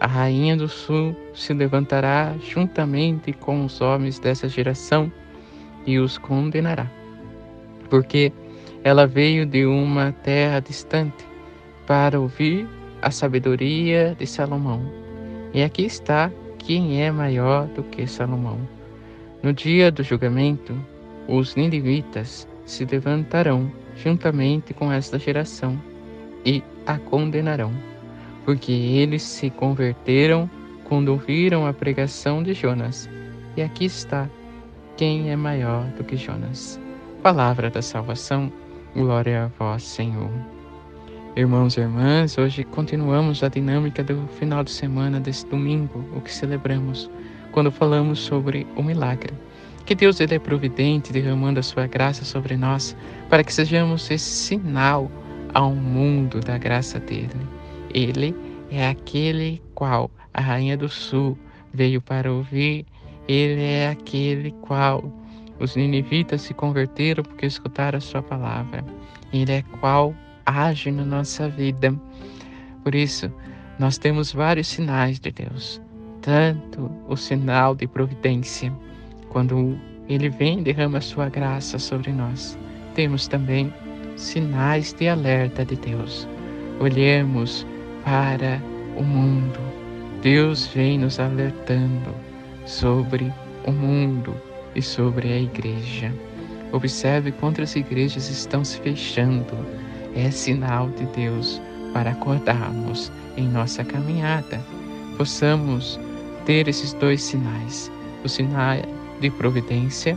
a rainha do sul se levantará juntamente com os homens dessa geração e os condenará, porque ela veio de uma terra distante para ouvir a sabedoria de Salomão. E aqui está quem é maior do que Salomão. No dia do julgamento, os ninivitas se levantarão juntamente com esta geração e a condenarão porque eles se converteram quando ouviram a pregação de Jonas. E aqui está quem é maior do que Jonas. Palavra da salvação, glória a vós, Senhor. Irmãos e irmãs, hoje continuamos a dinâmica do final de semana desse domingo, o que celebramos, quando falamos sobre o milagre. Que Deus ele é providente, derramando a sua graça sobre nós, para que sejamos esse sinal ao mundo da graça dele. Ele é aquele qual a rainha do sul veio para ouvir. Ele é aquele qual os ninivitas se converteram porque escutaram a sua palavra. Ele é qual age na nossa vida. Por isso, nós temos vários sinais de Deus. Tanto o sinal de providência, quando ele vem e derrama a sua graça sobre nós. Temos também sinais de alerta de Deus. Olhemos para o mundo. Deus vem nos alertando sobre o mundo e sobre a igreja. Observe quantas igrejas estão se fechando. É sinal de Deus para acordarmos em nossa caminhada. Possamos ter esses dois sinais: o sinal de providência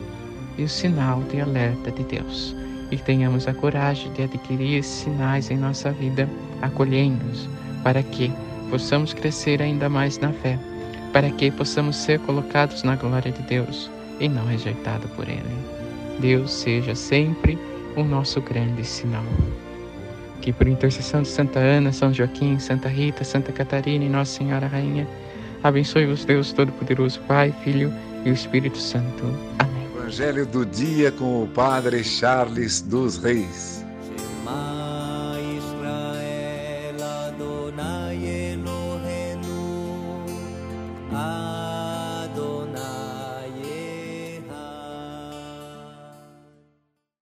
e o sinal de alerta de Deus. E tenhamos a coragem de adquirir esses sinais em nossa vida, acolhendo-os para que possamos crescer ainda mais na fé, para que possamos ser colocados na glória de Deus e não rejeitados por Ele. Deus seja sempre o nosso grande sinal. Que por intercessão de Santa Ana, São Joaquim, Santa Rita, Santa Catarina e Nossa Senhora Rainha, abençoe-vos Deus Todo-Poderoso, Pai, Filho e Espírito Santo. Amém. Evangelho do dia com o Padre Charles dos Reis. I